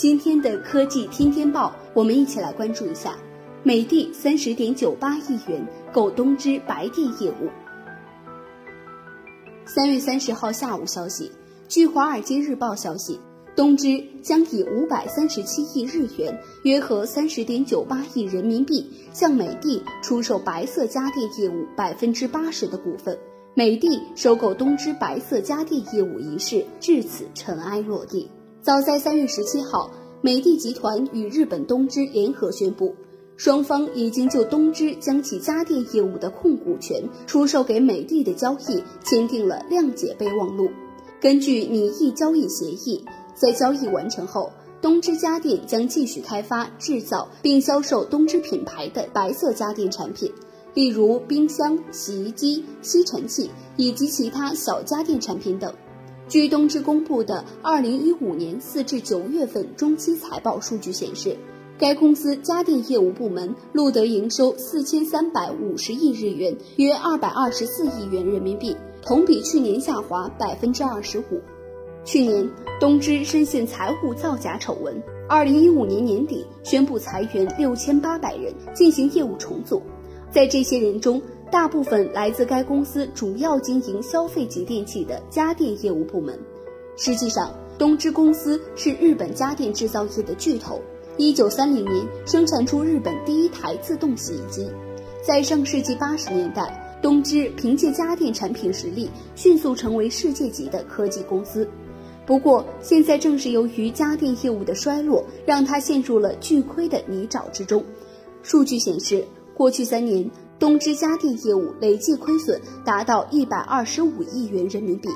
今天的科技天天报，我们一起来关注一下，美的三十点九八亿元购东芝白电业务。三月三十号下午消息，据《华尔街日报》消息，东芝将以五百三十七亿日元（约合三十点九八亿人民币）向美的出售白色家电业务百分之八十的股份。美的收购东芝白色家电业务一事至此尘埃落地。早在三月十七号，美的集团与日本东芝联合宣布，双方已经就东芝将其家电业务的控股权出售给美的的交易签订了谅解备忘录。根据拟议交易协议，在交易完成后，东芝家电将继续开发、制造并销售东芝品牌的白色家电产品，例如冰箱、洗衣机、吸尘器以及其他小家电产品等。据东芝公布的二零一五年四至九月份中期财报数据显示，该公司家电业务部门录得营收四千三百五十亿日元，约二百二十四亿元人民币，同比去年下滑百分之二十五。去年，东芝深陷财务造假丑闻，二零一五年年底宣布裁员六千八百人，进行业务重组。在这些人中，大部分来自该公司主要经营消费级电器的家电业务部门。实际上，东芝公司是日本家电制造业的巨头。一九三零年生产出日本第一台自动洗衣机。在上世纪八十年代，东芝凭借家电产品实力迅速成为世界级的科技公司。不过，现在正是由于家电业务的衰落，让它陷入了巨亏的泥沼之中。数据显示，过去三年。东芝家电业务累计亏损达到一百二十五亿元人民币。